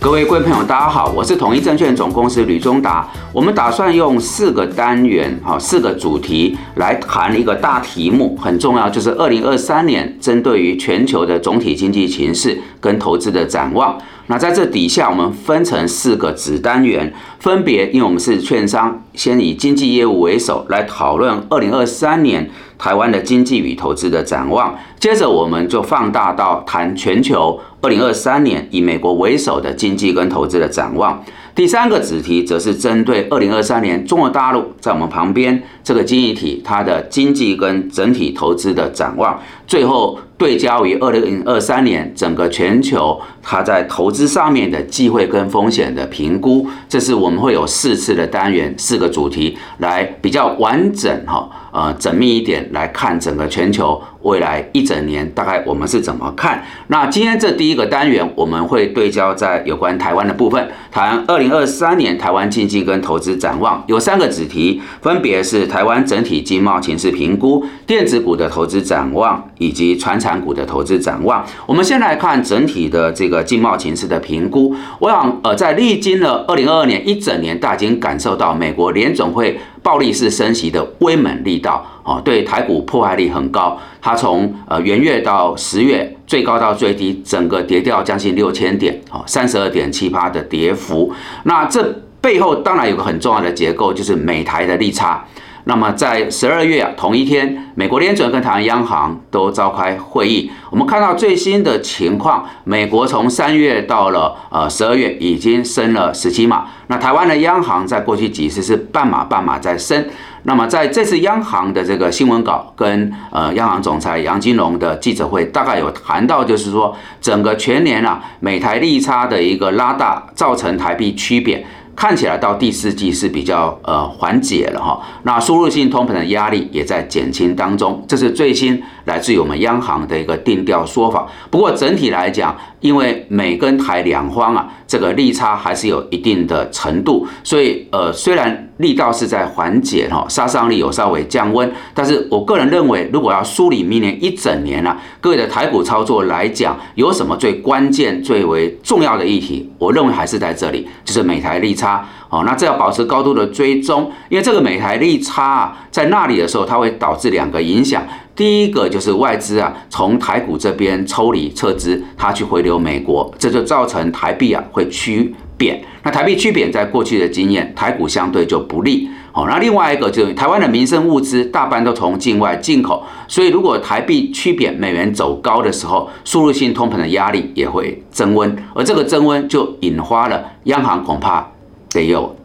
各位贵朋友，大家好，我是统一证券总公司吕中达。我们打算用四个单元，哈，四个主题来谈一个大题目，很重要，就是二零二三年针对于全球的总体经济形势跟投资的展望。那在这底下，我们分成四个子单元，分别，因为我们是券商，先以经济业务为首来讨论二零二三年台湾的经济与投资的展望。接着，我们就放大到谈全球二零二三年以美国为首的经济跟投资的展望。第三个子题则是针对二零二三年中国大陆在我们旁边这个经济体它的经济跟整体投资的展望。最后对焦于二零二三年整个全球它在投资上面的机会跟风险的评估。这是我们会有四次的单元，四个主题来比较完整哈呃缜密一点来看整个全球未来一整年大概我们是怎么看。那今天这第一个单元我们会对焦在有关台湾的部分，谈二。零二三年台湾经济跟投资展望有三个子题，分别是台湾整体经贸情势评估、电子股的投资展望以及传产股的投资展望。我们先来看整体的这个经贸情势的评估。我想，呃，在历经了二零二二年一整年，大家已经感受到美国联总会暴力式升息的威猛力道。哦，对台股破坏力很高，它从呃元月到十月最高到最低，整个跌掉将近六千点，哦，三十二点七八的跌幅。那这背后当然有个很重要的结构，就是美台的利差。那么在十二月啊，同一天，美国联准跟台湾央行都召开会议。我们看到最新的情况，美国从三月到了呃十二月已经升了十七码。那台湾的央行在过去几次是半码半码在升。那么在这次央行的这个新闻稿跟呃央行总裁杨金龙的记者会，大概有谈到，就是说整个全年啊美台利差的一个拉大，造成台币区贬。看起来到第四季是比较呃缓解了哈，那输入性通膨的压力也在减轻当中，这是最新来自于我们央行的一个定调说法。不过整体来讲，因为美跟台两方啊，这个利差还是有一定的程度，所以呃虽然力道是在缓解哈，杀伤力有稍微降温，但是我个人认为，如果要梳理明年一整年啊，各位的台股操作来讲，有什么最关键、最为重要的议题？我认为还是在这里，就是美台利差。哦，那这要保持高度的追踪，因为这个美台利差啊，在那里的时候，它会导致两个影响。第一个就是外资啊，从台股这边抽离撤资，它去回流美国，这就造成台币啊会趋贬。那台币趋贬，在过去的经验，台股相对就不利。哦，那另外一个就是台湾的民生物资大半都从境外进口，所以如果台币趋贬，美元走高的时候，输入性通膨的压力也会增温，而这个增温就引发了央行恐怕。得有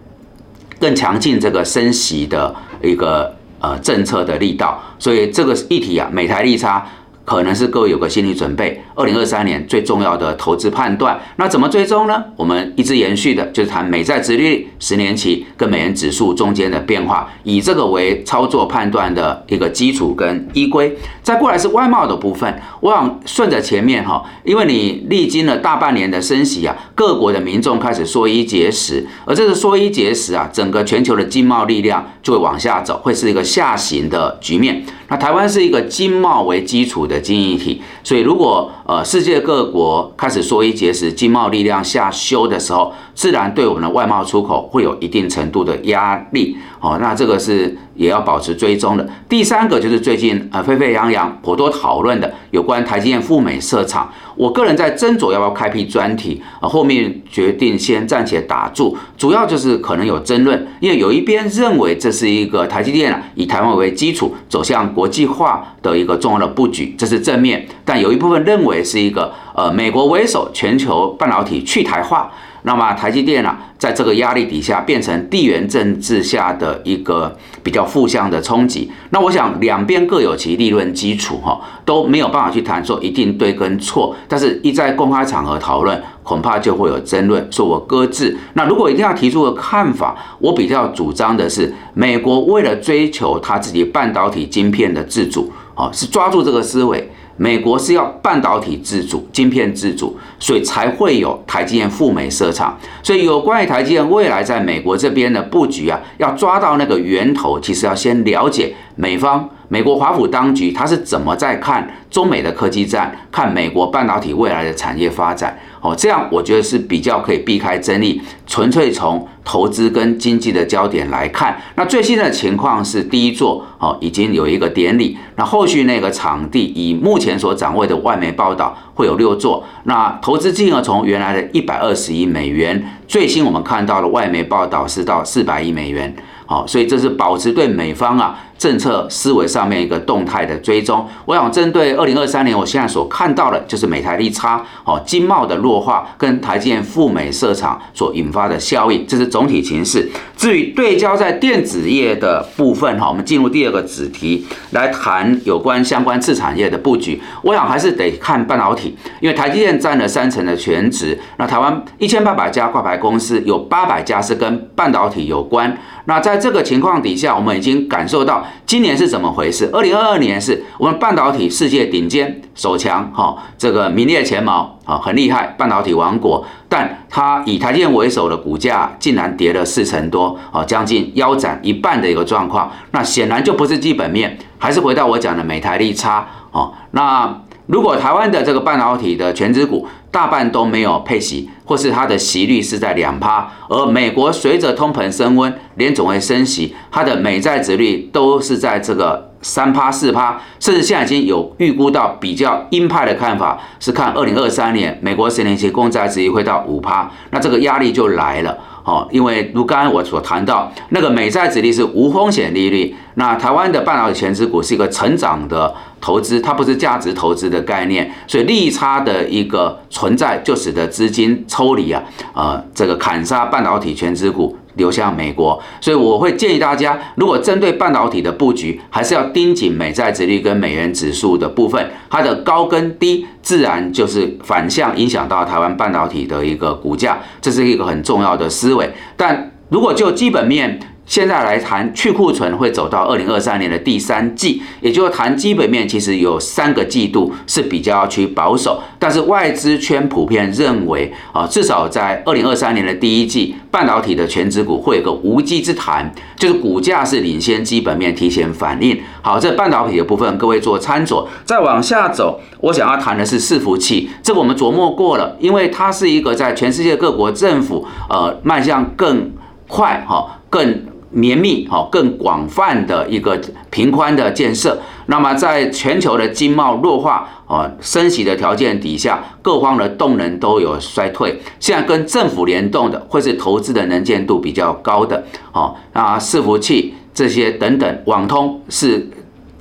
更强劲这个升息的一个呃政策的力道，所以这个议题啊，美台利差。可能是各位有个心理准备，二零二三年最重要的投资判断，那怎么追踪呢？我们一直延续的就是谈美债殖利率十年期跟美元指数中间的变化，以这个为操作判断的一个基础跟依归。再过来是外贸的部分，我想顺着前面哈，因为你历经了大半年的升息啊，各国的民众开始缩衣节食，而这个缩衣节食啊，整个全球的经贸力量就会往下走，会是一个下行的局面。那台湾是一个经贸为基础的经济体，所以如果呃世界各国开始缩衣节食，经贸力量下修的时候，自然对我们的外贸出口会有一定程度的压力。哦，那这个是也要保持追踪的。第三个就是最近呃沸沸扬扬、颇多讨论的有关台积电赴美设厂。我个人在斟酌要不要开辟专题啊，后面决定先暂且打住。主要就是可能有争论，因为有一边认为这是一个台积电啊以台湾为基础走向国际化的一个重要的布局，这是正面；但有一部分认为是一个呃美国为首全球半导体去台化。那么台积电啊，在这个压力底下，变成地缘政治下的一个比较负向的冲击。那我想两边各有其利润基础，哈，都没有办法去谈说一定对跟错。但是一在公开场合讨论，恐怕就会有争论，说我搁置。那如果一定要提出个看法，我比较主张的是，美国为了追求他自己半导体晶片的自主，哦，是抓住这个思维。美国是要半导体自主、晶片自主，所以才会有台积电赴美设厂。所以有关于台积电未来在美国这边的布局啊，要抓到那个源头，其实要先了解美方美国华府当局他是怎么在看中美的科技战，看美国半导体未来的产业发展？哦，这样我觉得是比较可以避开争议，纯粹从投资跟经济的焦点来看。那最新的情况是，第一座哦已经有一个典礼，那后续那个场地以目前所掌握的外媒报道会有六座，那投资金额从原来的一百二十亿美元，最新我们看到的外媒报道是到四百亿美元。好，所以这是保持对美方啊政策思维上面一个动态的追踪。我想针对二零二三年，我现在所看到的就是美台利差，哦，经贸的弱化跟台积电赴美设厂所引发的效应，这是总体形势。至于对焦在电子业的部分，哈，我们进入第二个子题来谈有关相关次产业的布局。我想还是得看半导体，因为台积电占了三成的全值，那台湾一千八百家挂牌公司有八百家是跟半导体有关。那在这个情况底下，我们已经感受到今年是怎么回事。二零二二年是我们半导体世界顶尖首强，哈，这个名列前茅，啊，很厉害，半导体王国。但它以台积电为首的股价竟然跌了四成多，啊，将近腰斩一半的一个状况。那显然就不是基本面，还是回到我讲的美台利差，哦，那。如果台湾的这个半导体的全资股大半都没有配息，或是它的息率是在两趴，而美国随着通膨升温，连总会升息，它的美债值率都是在这个三趴四趴，甚至现在已经有预估到比较鹰派的看法，是看二零二三年美国十年期公债值率会到五趴，那这个压力就来了。哦，因为如刚刚我所谈到，那个美债子利是无风险利率，那台湾的半导体全值股是一个成长的投资，它不是价值投资的概念，所以利差的一个存在，就使得资金抽离啊，呃，这个砍杀半导体全资股。流向美国，所以我会建议大家，如果针对半导体的布局，还是要盯紧美债值率跟美元指数的部分，它的高跟低，自然就是反向影响到台湾半导体的一个股价，这是一个很重要的思维。但如果就基本面，现在来谈去库存会走到二零二三年的第三季，也就是谈基本面，其实有三个季度是比较去保守，但是外资圈普遍认为啊，至少在二零二三年的第一季，半导体的全指股会有个无稽之谈，就是股价是领先基本面提前反应。好，这半导体的部分各位做参佐。再往下走，我想要谈的是伺服器，这个我们琢磨过了，因为它是一个在全世界各国政府呃迈向更快哈更。绵密、哦更广泛的一个平宽的建设，那么在全球的经贸弱化、哦升息的条件底下，各方的动能都有衰退。现在跟政府联动的，或是投资的能见度比较高的，哦那伺服器这些等等，网通是。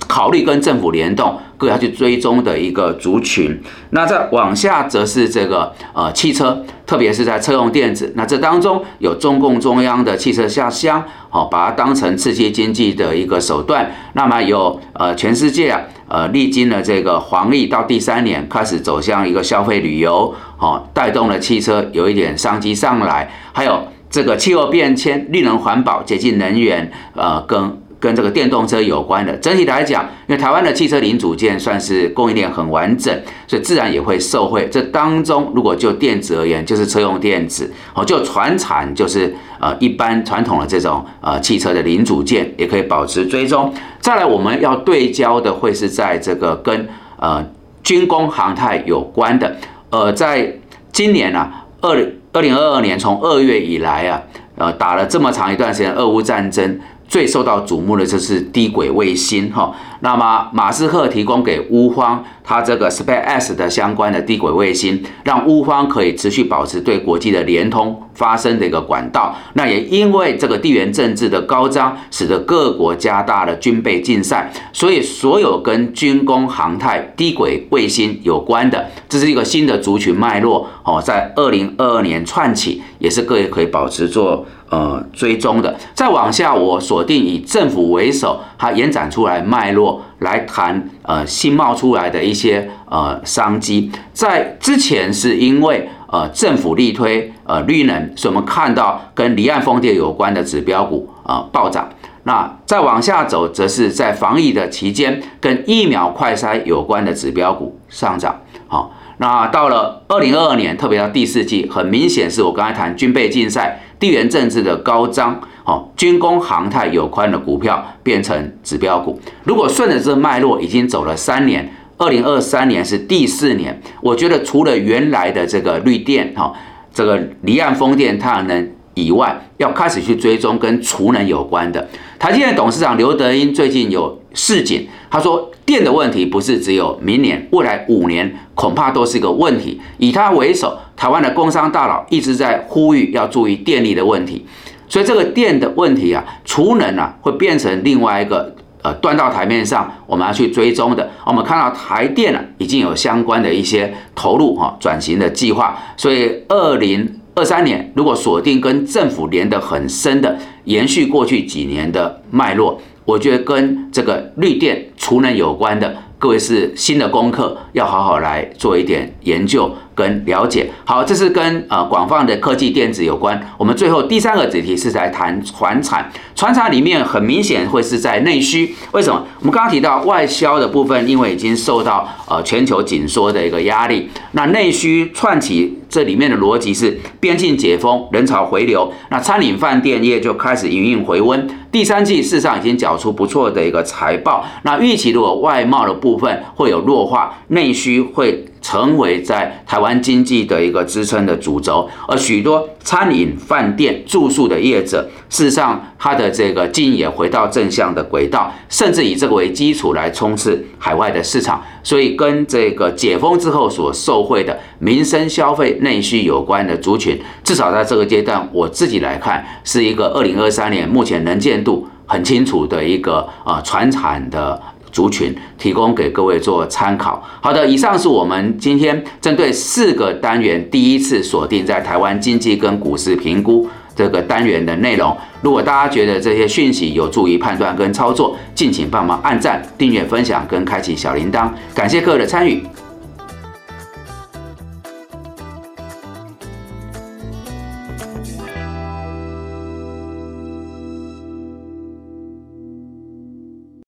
考虑跟政府联动，各要去追踪的一个族群。那再往下则是这个呃汽车，特别是在车用电子。那这当中有中共中央的汽车下乡，好把它当成刺激经济的一个手段。那么有呃全世界啊，呃历经了这个黄历到第三年，开始走向一个消费旅游，好带动了汽车有一点商机上来。还有这个气候变迁、绿能环保、洁净能源，呃跟。跟这个电动车有关的，整体来讲，因为台湾的汽车零组件算是供应链很完整，所以自然也会受惠。这当中，如果就电子而言，就是车用电子；哦，就船产，就是呃一般传统的这种呃汽车的零组件，也可以保持追踪。再来，我们要对焦的会是在这个跟呃军工航太有关的。呃，在今年呢，二零二零二二年从二月以来啊，呃打了这么长一段时间俄乌战争。最受到瞩目的就是低轨卫星，哈。那么马斯克提供给乌方他这个 SpaceX 的相关的低轨卫星，让乌方可以持续保持对国际的联通发生的一个管道。那也因为这个地缘政治的高涨，使得各国加大了军备竞赛，所以所有跟军工、航太、低轨卫星有关的，这是一个新的族群脉络哦，在二零二二年串起，也是各位可以保持做。呃，追踪的，再往下，我锁定以政府为首，它延展出来脉络来谈，呃，新冒出来的一些呃商机。在之前是因为呃政府力推呃绿能，所以我们看到跟离岸风电有关的指标股啊暴涨。那再往下走，则是在防疫的期间跟疫苗快筛有关的指标股上涨。好。那到了二零二二年，特别到第四季，很明显是我刚才谈军备竞赛、地缘政治的高涨，哦，军工、航太有关的股票变成指标股。如果顺着这脉络，已经走了三年，二零二三年是第四年，我觉得除了原来的这个绿电，哈，这个离岸风电、太阳能以外，要开始去追踪跟储能有关的。台积电董事长刘德英最近有示警，他说。电的问题不是只有明年，未来五年恐怕都是一个问题。以他为首，台湾的工商大佬一直在呼吁要注意电力的问题，所以这个电的问题啊，储能啊，会变成另外一个呃端到台面上我们要去追踪的。我们看到台电啊已经有相关的一些投入哈转型的计划，所以二零二三年如果锁定跟政府连得很深的，延续过去几年的脉络。我觉得跟这个绿电储能有关的，各位是新的功课，要好好来做一点研究。跟了解好，这是跟呃广泛的科技电子有关。我们最后第三个主题是在谈船产，船产里面很明显会是在内需。为什么？我们刚刚提到外销的部分，因为已经受到呃全球紧缩的一个压力，那内需串起这里面的逻辑是边境解封，人潮回流，那餐饮饭店业就开始营运回温。第三季事实上已经缴出不错的一个财报，那预期如果外贸的部部分会有弱化，内需会。成为在台湾经济的一个支撑的主轴，而许多餐饮、饭店、住宿的业者，事实上它的这个经营也回到正向的轨道，甚至以这个为基础来冲刺海外的市场。所以跟这个解封之后所受惠的民生消费内需有关的族群，至少在这个阶段，我自己来看，是一个二零二三年目前能见度很清楚的一个啊传产的。族群提供给各位做参考。好的，以上是我们今天针对四个单元第一次锁定在台湾经济跟股市评估这个单元的内容。如果大家觉得这些讯息有助于判断跟操作，敬请帮忙按赞、订阅、分享跟开启小铃铛。感谢各位的参与。